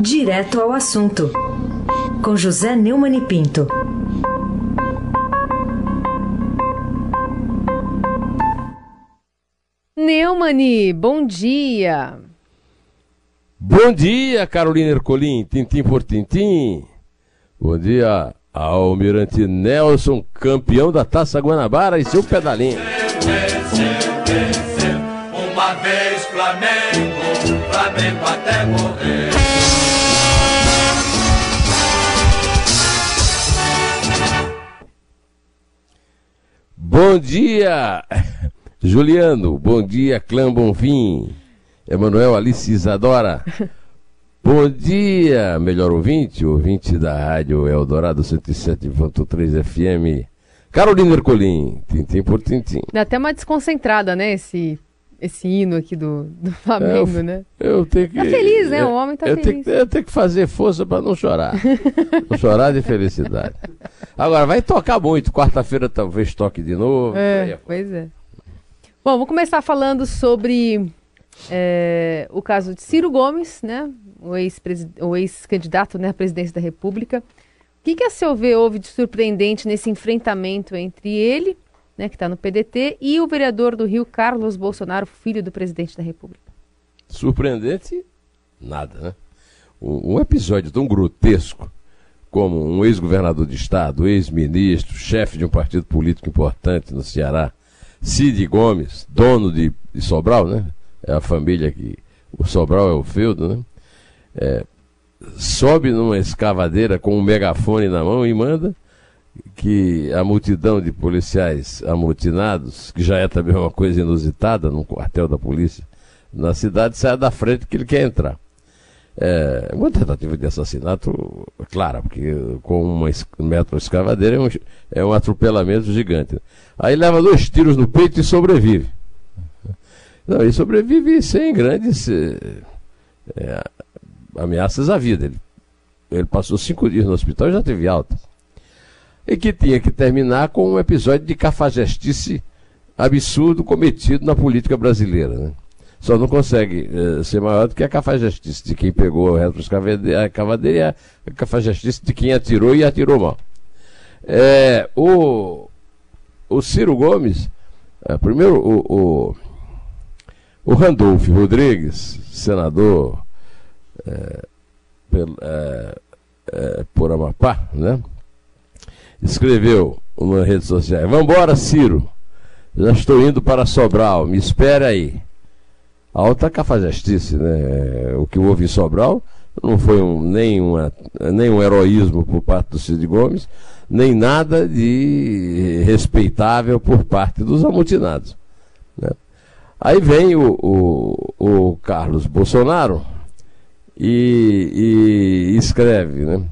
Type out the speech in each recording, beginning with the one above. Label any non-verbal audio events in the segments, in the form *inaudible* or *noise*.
Direto ao assunto, com José Neumann e Pinto. Neumani, bom dia. Bom dia, Carolina Ercolim, tintim por tintim. Bom dia, Almirante Nelson, campeão da Taça Guanabara e seu pedalinho. Uma vez Flamengo, Flamengo até morrer. Bom dia, Juliano. Bom dia, Clã Bonfim. Emanuel Alice Isadora. Bom dia, melhor ouvinte, ouvinte da rádio Eldorado 107.3 FM. Carolina Ercolim, tintim por tintim. Dá até uma desconcentrada, né, esse, esse hino aqui do, do Flamengo, eu, né? Eu tenho que. Tá feliz, né? eu- O homem tá eu feliz. Tenho, eu tenho que fazer força para não chorar. não chorar de felicidade. Agora, vai tocar muito. Quarta-feira talvez toque de novo. Aí É, pois é. Bom, vamos começar falando sobre é, o caso de Ciro Gomes, né? O ex-candidato né, à presidência da República. O que, que a seu ver houve de surpreendente nesse enfrentamento entre ele, né, que está no PDT, e o vereador do Rio, Carlos Bolsonaro, filho do presidente da República? Surpreendente, nada, né? Um, episódio tão grotesco como um ex-governador de estado, ex-ministro, chefe de um partido político importante no Ceará, Cid Gomes, dono de, de Sobral, né? É a família que. O Sobral é o feudo, né? É, sobe numa escavadeira com um megafone na mão e manda que a multidão de policiais amotinados, que já é também uma coisa inusitada num quartel da polícia na cidade, saia da frente que ele quer entrar. É, uma tentativa de assassinato, clara, porque com uma es- metro escavadeira é um, é um atropelamento gigante. Aí leva dois tiros no peito e sobrevive. Não, e sobrevive sem grandes eh, ameaças à vida. Ele, ele passou cinco dias no hospital e já teve alta. E que tinha que terminar com um episódio de cafajestice absurdo cometido na política brasileira. Né? Só não consegue eh, ser maior do que a cafajestice de quem pegou a retroescavadeira e a cafajestice de quem atirou e atirou mal. É, o, o Ciro Gomes, eh, primeiro o, o, o Randolph Rodrigues, senador por Amapá, né? Escreveu nas redes sociais: Vambora, Ciro. Já estou indo para Sobral, me espere aí. Alta cafajestice, né? O que houve em Sobral não foi um, nem, uma, nem um heroísmo por parte do Cid Gomes, nem nada de respeitável por parte dos amotinados. né? Aí vem o, o, o Carlos Bolsonaro e, e escreve, né?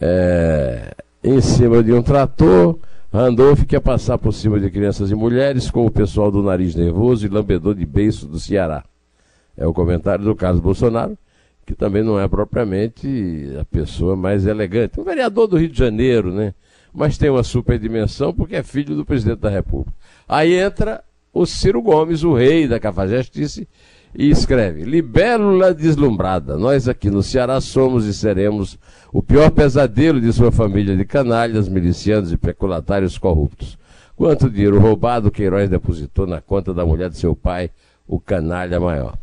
É, em cima de um trator, Randolph quer passar por cima de crianças e mulheres com o pessoal do nariz nervoso e lambedor de beiço do Ceará. É o comentário do Carlos Bolsonaro, que também não é propriamente a pessoa mais elegante. Um vereador do Rio de Janeiro, né? Mas tem uma superdimensão porque é filho do presidente da República. Aí entra o Ciro Gomes, o rei da cafajestice, e escreve: Libélula deslumbrada. Nós aqui no Ceará somos e seremos o pior pesadelo de sua família de canalhas, milicianos e peculatários corruptos. Quanto dinheiro roubado Queiroz depositou na conta da mulher de seu pai, o canalha maior.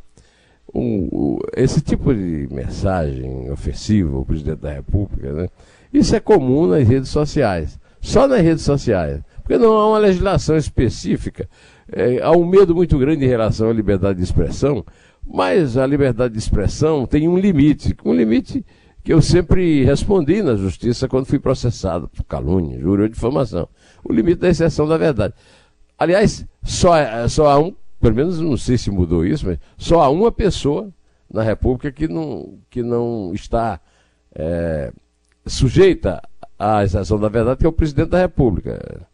Um- o- esse tipo de mensagem ofensiva ao presidente da República, né? isso é comum nas redes sociais. Só nas redes sociais. Porque não há uma legislação específica. É, há um medo muito grande em relação à liberdade de expressão, mas a liberdade de expressão tem um limite. Um limite que eu sempre respondi na justiça quando fui processado por calúnia, injúria ou difamação. O limite da exceção da verdade. Aliás, só, só há um, pelo menos não sei se mudou isso, mas só há uma pessoa na República que não, que não está é, sujeita à exceção da verdade, que é o presidente da República.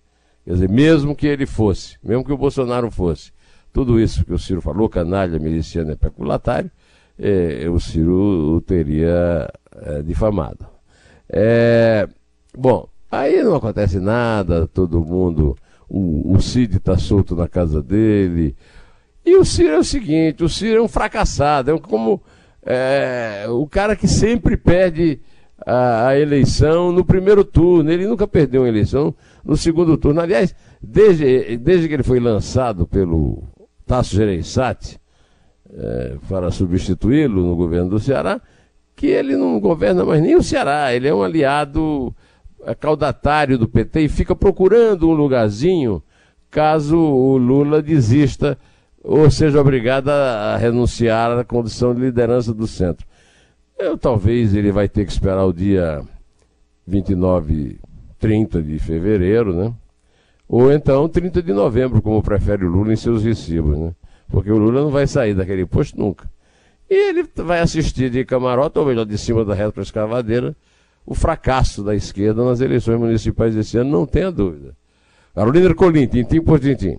Quer dizer, mesmo que ele fosse, mesmo que o Bolsonaro fosse, tudo isso que o Ciro falou, canalha, miliciano e peculatário, eh, o Ciro o teria eh, difamado. É, bom, aí não acontece nada, todo mundo, o, o Cid está solto na casa dele. E o Ciro é o seguinte, o Ciro é um fracassado, é como é, o cara que sempre perde a, a, eleição no primeiro turno. Ele nunca perdeu uma eleição no segundo turno. Aliás, desde, desde que ele foi lançado pelo Tasso Gereissati é, para substituí-lo no governo do Ceará, que ele não governa mais nem o Ceará. Ele é um aliado é, caudatário do PT e fica procurando um lugarzinho caso o Lula desista ou seja obrigado a, a renunciar à condição de liderança do centro. Eu, talvez ele vai ter que esperar o dia 29, 30 de fevereiro, né? Ou então 30 de novembro, como prefere o Lula em seus recibos, né? Porque o Lula não vai sair daquele posto nunca. E ele vai assistir de camarote, ou melhor, de cima da reta escavadeira, o fracasso da esquerda nas eleições municipais desse ano, não tenha dúvida. Carolina Ercolim, tintim por tintim.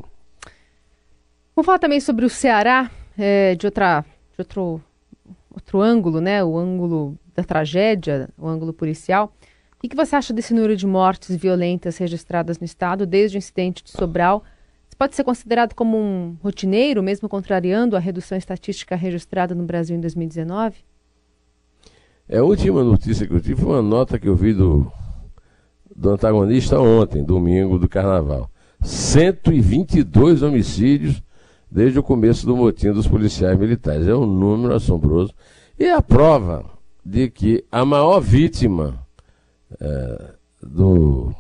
Vamos falar também sobre o Ceará, é, de, outra, de outro, outro ângulo, né? O ângulo da tragédia, o ângulo policial. O que você acha desse número de mortes violentas registradas no estado desde o incidente de Sobral? Isso pode ser considerado como um rotineiro, mesmo contrariando a redução estatística registrada no Brasil em 2019? É, a última notícia que eu tive foi uma nota que eu vi do, do antagonista ontem, domingo do carnaval. 122 homicídios desde o começo do motim dos policiais militares. É um número assombroso. E é a prova de que a maior vítima é, do,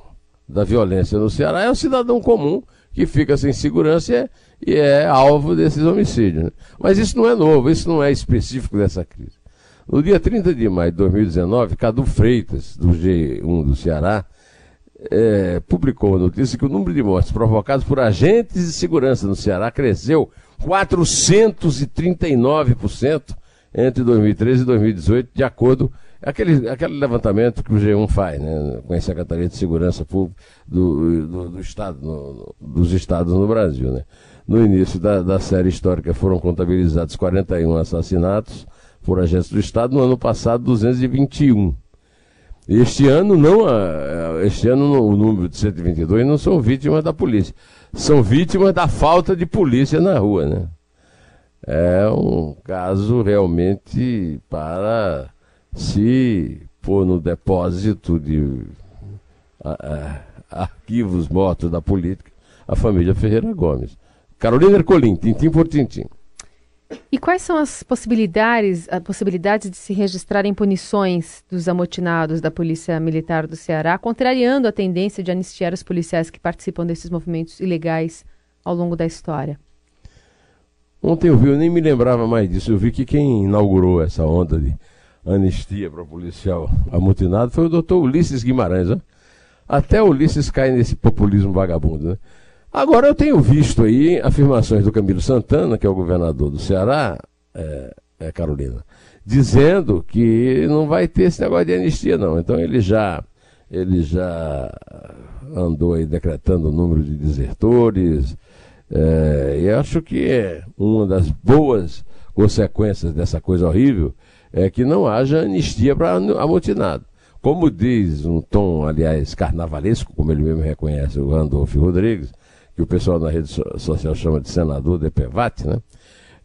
da violência no Ceará é o cidadão comum que fica sem segurança e é, e é alvo desses homicídios. Né? Mas isso não é novo, isso não é específico dessa crise. No dia 30 de maio de 2019, Cadu Freitas, do G1 do Ceará, é, publicou a notícia que o número de mortes provocadas por agentes de segurança no Ceará cresceu 439% entre 2013 e 2018, de acordo aquele, aquele levantamento que o G1 faz, né, com a Secretaria de Segurança Pública do, do, do Estado, no, dos estados no Brasil. Né. No início da, da série histórica foram contabilizados 41 assassinatos por agentes do Estado, no ano passado 221. Este ano não, este ano o número de 122 não são vítimas da polícia, são vítimas da falta de polícia na rua, né? É um caso realmente para se pôr no depósito de a, a, arquivos mortos da política a família Ferreira Gomes. Carolina Ercolim, tintim por tintim. E quais são as possibilidades, a possibilidades de se registrarem punições dos amotinados da Polícia Militar do Ceará, contrariando a tendência de anistiar os policiais que participam desses movimentos ilegais ao longo da história? Ontem eu vi, eu nem me lembrava mais disso. Eu vi que quem inaugurou essa onda de anistia para policial amotinado foi o doutor Ulisses Guimarães. Né? Até Ulisses cai nesse populismo vagabundo. Né? Agora eu tenho visto aí afirmações do Camilo Santana, que é o governador do Ceará, é, é Carolina, dizendo que não vai ter esse negócio de anistia, não. Então ele já, ele já andou aí decretando o número de desertores. É, e acho que é uma das boas consequências dessa coisa horrível é que não haja anistia para amotinado. Como diz um tom, aliás, carnavalesco, como ele mesmo reconhece, o Randolfo Rodrigues, que o pessoal na rede social chama de senador de Pevate, né?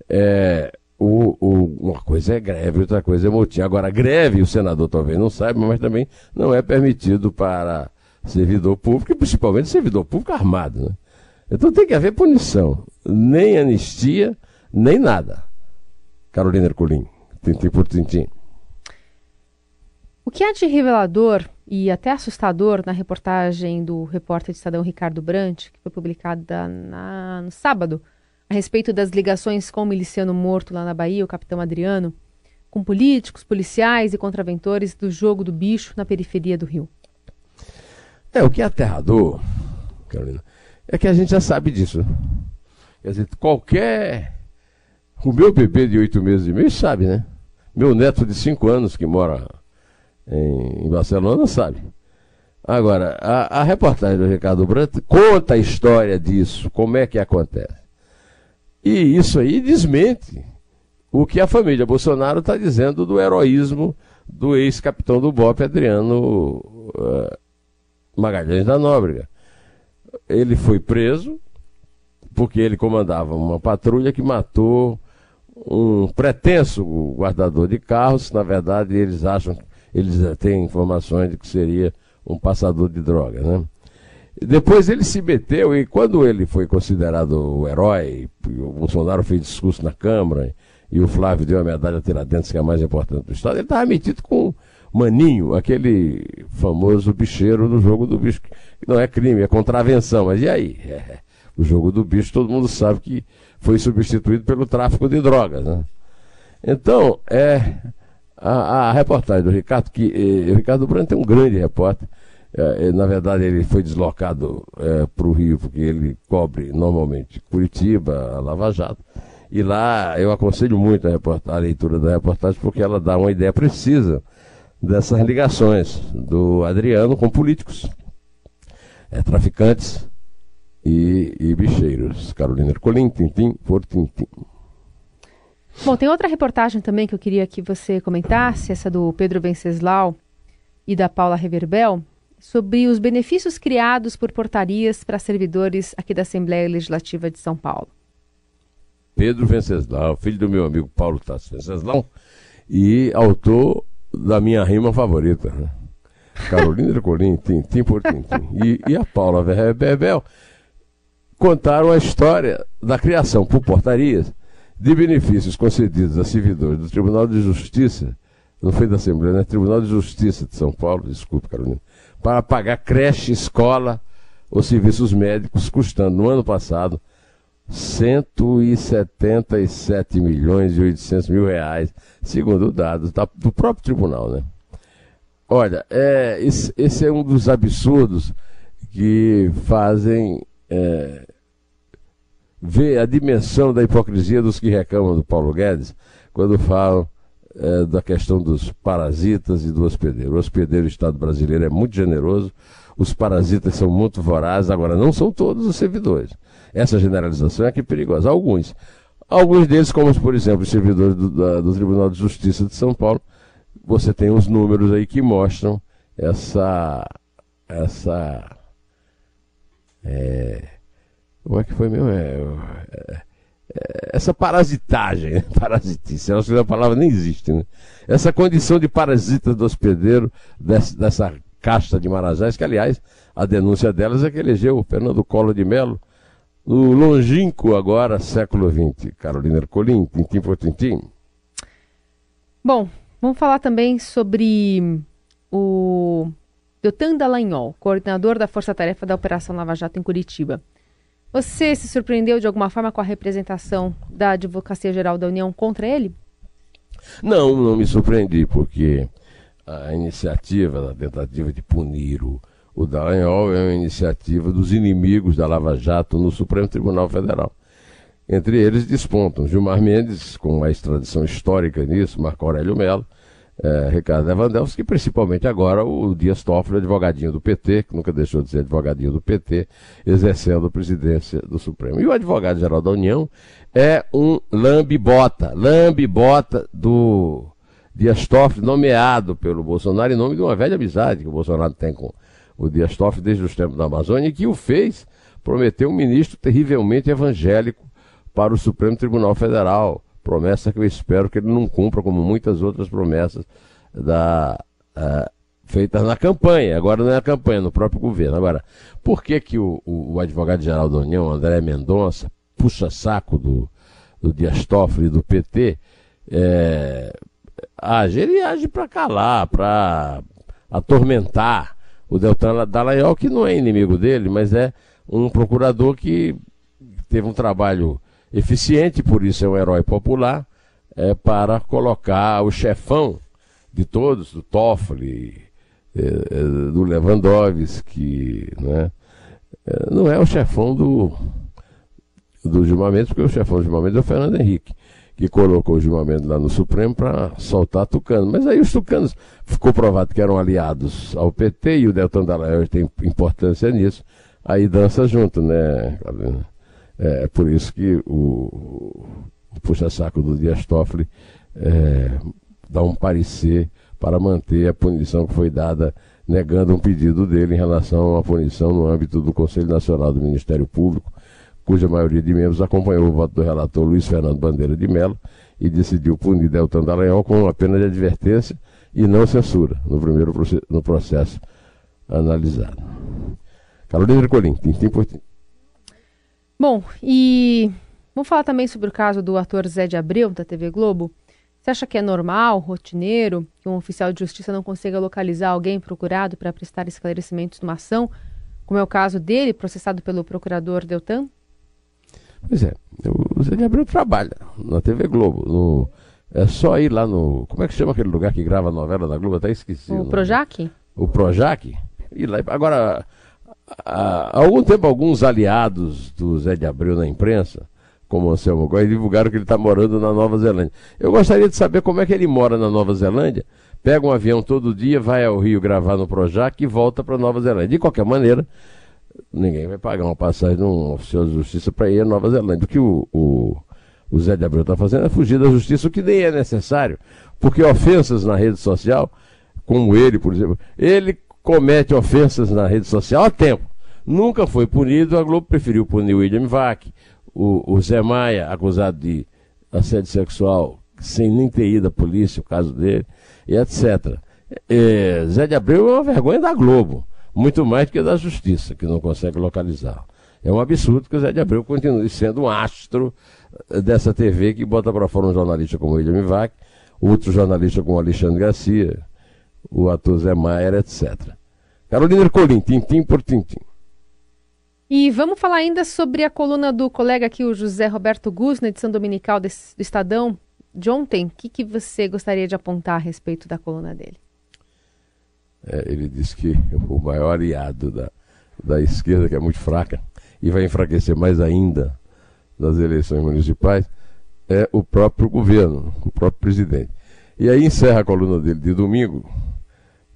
É, o, o, uma coisa é greve, outra coisa é motim. Agora, greve, o senador talvez não saiba, mas também não é permitido para servidor público, e principalmente servidor público armado. Né? Então tem que haver punição. Nem anistia, nem nada. Carolina Herculin, tintim por tintim. O que há de revelador e até assustador na reportagem do repórter de Estadão Ricardo Brant, que foi publicada na, no sábado, a respeito das ligações com o miliciano morto lá na Bahia, o capitão Adriano, com políticos, policiais e contraventores do jogo do bicho na periferia do Rio. É, o que é aterrador, Carolina, é que a gente já sabe disso. Quer dizer, qualquer. O meu bebê de oito meses e meio sabe, né? Meu neto de cinco anos que mora em, em Barcelona sabe. Agora, a, a, reportagem do Ricardo Brandt conta a história disso, como é que acontece. E isso aí desmente o que a família Bolsonaro está dizendo do heroísmo do ex-capitão do BOP, Adriano uh, Magalhães da Nóbrega. Ele foi preso porque ele comandava uma patrulha que matou um pretenso guardador de carros, na verdade eles acham, eles têm informações de que seria um passador de drogas, né? Depois ele se meteu e quando ele foi considerado o herói, o Bolsonaro fez discurso na Câmara e o Flávio deu a medalha Tiradentes, que é a mais importante do Estado, ele estava metido com Maninho, aquele famoso bicheiro do jogo do bicho, que não é crime, é contravenção, mas e aí? É, o jogo do bicho todo mundo sabe que foi substituído pelo tráfico de drogas. Né? Então, é, a, a reportagem do Ricardo, que eh, o Ricardo Branco é um grande repórter, é, na verdade, ele foi deslocado é, para o Rio, porque ele cobre normalmente Curitiba, a Lava Jato. E lá eu aconselho muito a, a, leitura da reportagem, porque ela dá uma ideia precisa dessas ligações do Adriano com políticos, é, traficantes e, e bicheiros. Carolina Ercolim, Tintim por Tintim. Bom, tem outra reportagem também que eu queria que você comentasse, essa do Pedro Venceslau e da Paula Reverbel, sobre os benefícios criados por portarias para servidores aqui da Assembleia Legislativa de São Paulo. Pedro Venceslau, filho do meu amigo Paulo Tassi Venceslau, e autor da minha rima favorita. Né? Carolina Ercolim, *laughs* Tintim por Tintim. E, e a Paula Bebel contaram a história da criação por portarias de benefícios concedidos a servidores do Tribunal de Justiça, não foi da Assembleia, né? Tribunal de Justiça de São Paulo, desculpe, Carolina, para pagar creche, escola ou serviços médicos, custando no ano passado 177 milhões e 800 mil reais, segundo dados do próprio tribunal, né? Olha, é, esse, é um dos absurdos que fazem é, ver a dimensão da hipocrisia dos que reclamam do Paulo Guedes quando falam é, da questão dos parasitas e do hospedeiro. O hospedeiro do Estado brasileiro é muito generoso, os parasitas são muito vorazes, agora não são todos os servidores. Essa generalização é que é perigosa. Alguns. Alguns deles, como por exemplo os servidores do, da, do Tribunal de Justiça de São Paulo, você tem os números aí que mostram essa. essa. É, como é que foi mesmo? É, é, é, essa parasitagem, né? *laughs* parasitice, a palavra nem existe, né? Essa condição de parasita do hospedeiro, dessa, dessa casta de marajás, que aliás, a denúncia delas é que elegeu o Fernando Collor de Mello no longínquo agora século XX. Carolina Ercolim, tintim por tintim. Bom, vamos falar também sobre o Deltan Dallagnol, coordenador da Força Tarefa da Operação Lava Jato em Curitiba. Você se surpreendeu de alguma forma com a representação da Advocacia Geral da União contra ele? Não, não me surpreendi, porque a iniciativa, a tentativa de punir o, o Dallagnol é uma iniciativa dos inimigos da Lava Jato no Supremo Tribunal Federal. Entre eles despontam Gilmar Mendes, com uma extradição histórica nisso, Marco Aurélio Mello, é, Ricardo Lewandowski, principalmente agora o Dias Toffoli, advogadinho do PT, que nunca deixou de ser advogadinho do PT, exercendo a presidência do Supremo. E o advogado-geral da União é um lambe-bota, lambe-bota do Dias Toffoli, nomeado pelo Bolsonaro em nome de uma velha amizade que o Bolsonaro tem com o Dias Toffoli desde os tempos da Amazônia, e que o fez prometer um ministro terrivelmente evangélico para o Supremo Tribunal Federal Promessa que eu espero que ele não cumpra, como muitas outras promessas da, uh, feitas na campanha. Agora não é na campanha, no próprio governo. Agora, por que, que o, o, advogado-geral da União, André Mendonça, puxa saco do, do Dias Toffoli do PT, é, age? Ele age para calar, para atormentar o Deltan Dallagnol, que não é inimigo dele, mas é um procurador que teve um trabalho eficiente, por isso é um herói popular, é, para colocar o chefão de todos, do Toffoli, é, é, do Lewandowski, né? É, não é o chefão do, do Gilmar Mendes, porque o chefão do Gilmar Mendes é o Fernando Henrique, que colocou o Gilmar Mendes lá no Supremo para soltar tucanos. Mas aí os tucanos ficou provado que eram aliados ao PT e o Deltan Dallagnol tem importância nisso. Aí dança junto, né, é por isso que o, o puxa-saco do Dias Toffoli é, dá um parecer para manter a punição que foi dada, negando um pedido dele em relação a uma punição no âmbito do Conselho Nacional do Ministério Público, cuja maioria de membros acompanhou o voto do relator Luiz Fernando Bandeira de Mello e decidiu punir Deltan Dallagnol com uma pena de advertência e não censura no primeiro no processo analisado. Carolina Ercolim, tintim por tintim. Bom, e vamos falar também sobre o caso do ator Zé de Abreu, da TV Globo. Você acha que é normal, rotineiro, que um oficial de justiça não consiga localizar alguém procurado para prestar esclarecimentos numa ação, como é o caso dele, processado pelo procurador Deltan? Pois é, o Zé de Abreu trabalha na TV Globo, no, é só ir lá no. Como é que chama aquele lugar que grava a novela da Globo? Até esqueci. O, o Projac? O Projac? E lá, agora, há algum tempo, alguns aliados do Zé de Abreu na imprensa, como o Anselmo Góes, divulgaram que ele está morando na Nova Zelândia. Eu gostaria de saber como é que ele mora na Nova Zelândia. Pega um avião todo dia, vai ao Rio gravar no Projac e volta para Nova Zelândia. De qualquer maneira, ninguém vai pagar uma passagem de um oficial de justiça para ir à Nova Zelândia. O que o, o o Zé de Abreu está fazendo é fugir da justiça, o que nem é necessário, porque ofensas na rede social, como ele, por exemplo, ele comete ofensas na rede social há tempo. Nunca foi punido, a Globo preferiu punir o William Vac, o, o Zé Maia, acusado de assédio sexual, sem nem ter ido à polícia, o caso dele, e etc. É, Zé de Abreu é uma vergonha da Globo, muito mais do que da justiça, que não consegue localizá-lo. É um absurdo que o Zé de Abreu continue sendo um astro dessa TV que bota para fora um jornalista como William Vac, outro jornalista como Alexandre Garcia, o ator Zé Maier, etc. Carolina Ercolim, tintim por tintim. E vamos falar ainda sobre a coluna do colega aqui, o José Roberto Gus, na edição dominical do Estadão de ontem. O que, que você gostaria de apontar a respeito da coluna dele? É, ele disse que *laughs* o maior aliado da, da esquerda, que é muito fraca, e vai enfraquecer mais ainda das eleições municipais é o próprio governo, o próprio presidente. E aí encerra a coluna dele de domingo,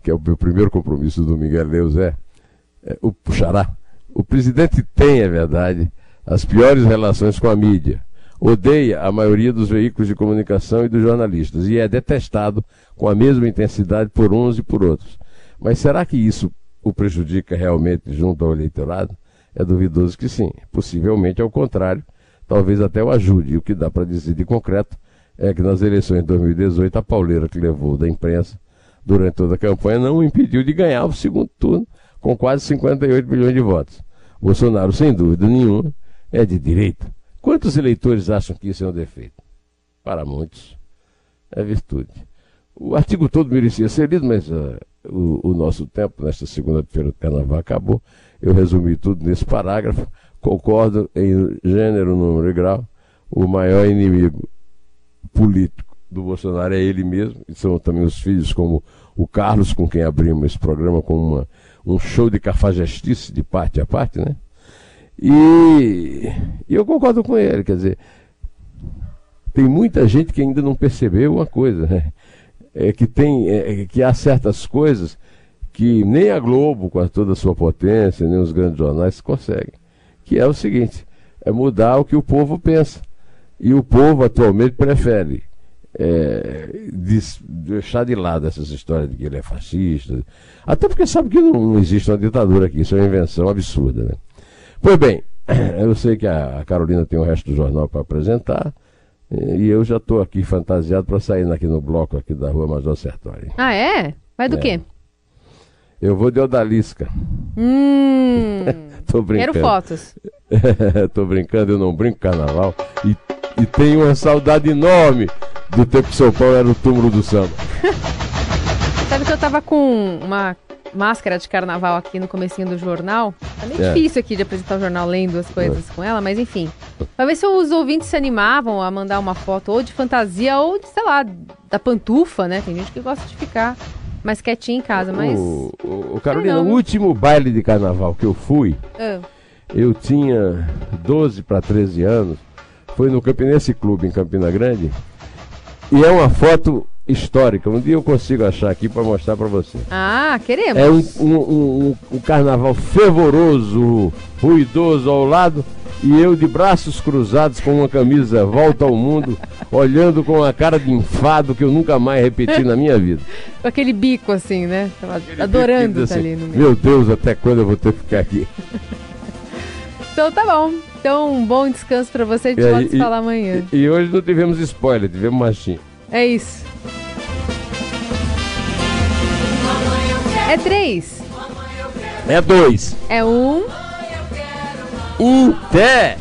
que é o meu primeiro compromisso do é ler o Zé, é, o Puxará. O presidente tem, é verdade, as piores relações com a mídia. Odeia a maioria dos veículos de comunicação e dos jornalistas e é detestado com a mesma intensidade por uns e por outros. Mas será que isso o prejudica realmente junto ao eleitorado? É duvidoso que sim. Possivelmente ao contrário, talvez até o ajude. E o que dá para dizer de concreto é que nas eleições de 2018, a pauleira que levou da imprensa durante toda a campanha não o impediu de ganhar o segundo turno com quase 58 milhões de votos. Bolsonaro, sem dúvida nenhuma, é de direita. Quantos eleitores acham que isso é um defeito? Para muitos, é virtude. O artigo todo merecia ser lido, mas uh, o, o, nosso tempo, nesta segunda-feira do carnaval, acabou. Eu resumi tudo nesse parágrafo concordo em gênero, número e grau, o maior inimigo político do Bolsonaro é ele mesmo, e são também os filhos, como o Carlos, com quem abrimos esse programa, com uma, um show de cafajestice de parte a parte, né? E, e eu concordo com ele, quer dizer, tem muita gente que ainda não percebeu uma coisa, né? É que tem, é, que há certas coisas que nem a Globo, com toda a sua potência, nem os grandes jornais conseguem que é o seguinte: é mudar o que o povo pensa. E o povo atualmente prefere é, deixar de lado essas histórias de que ele é fascista. Até porque sabe que não, não existe uma ditadura aqui, isso é uma invenção absurda. Né? Pois bem, *clears throat* eu sei que a Carolina tem o resto do jornal para apresentar. E eu já estou aqui fantasiado para sair aqui no bloco aqui da rua Major Sertório. Ah, é? Vai do é. quê? Eu vou de Odalisca. Hum, *laughs* Tô brincando. Quero fotos. *laughs* Tô brincando, eu não brinco carnaval. E, e tenho uma saudade enorme do tempo que São Paulo era o túmulo do samba. *laughs* Sabe que eu tava com uma máscara de carnaval aqui no comecinho do jornal. Tá meio é. difícil aqui de apresentar o jornal lendo as coisas é. com ela, mas enfim. Pra ver se os ouvintes se animavam a mandar uma foto ou de fantasia ou de, sei lá, da pantufa, né? Tem gente que gosta de ficar mais quietinho em casa, mas. O, o, o Carolina, o último baile de carnaval que eu fui, ah. eu tinha 12 para 13 anos, foi no Campinense Clube, em Campina Grande. E é uma foto histórica. Um dia eu consigo achar aqui para mostrar para você. Ah, queremos. É um, um, um, um, carnaval fervoroso, ruidoso ao lado e eu de braços cruzados com uma camisa volta ao mundo, *laughs* olhando com uma cara de enfado que eu nunca mais repeti na minha vida. *laughs* Com aquele bico assim, né? Tava adorando estar assim, ali no meio. Meu Deus, até quando eu vou ter que ficar aqui? *laughs* Então tá bom. Então, um bom descanso pra você. E aí, volta a se e- falar amanhã. E, e hoje não tivemos spoiler, tivemos machinho. É isso. É três. É dois. É um. Um. Já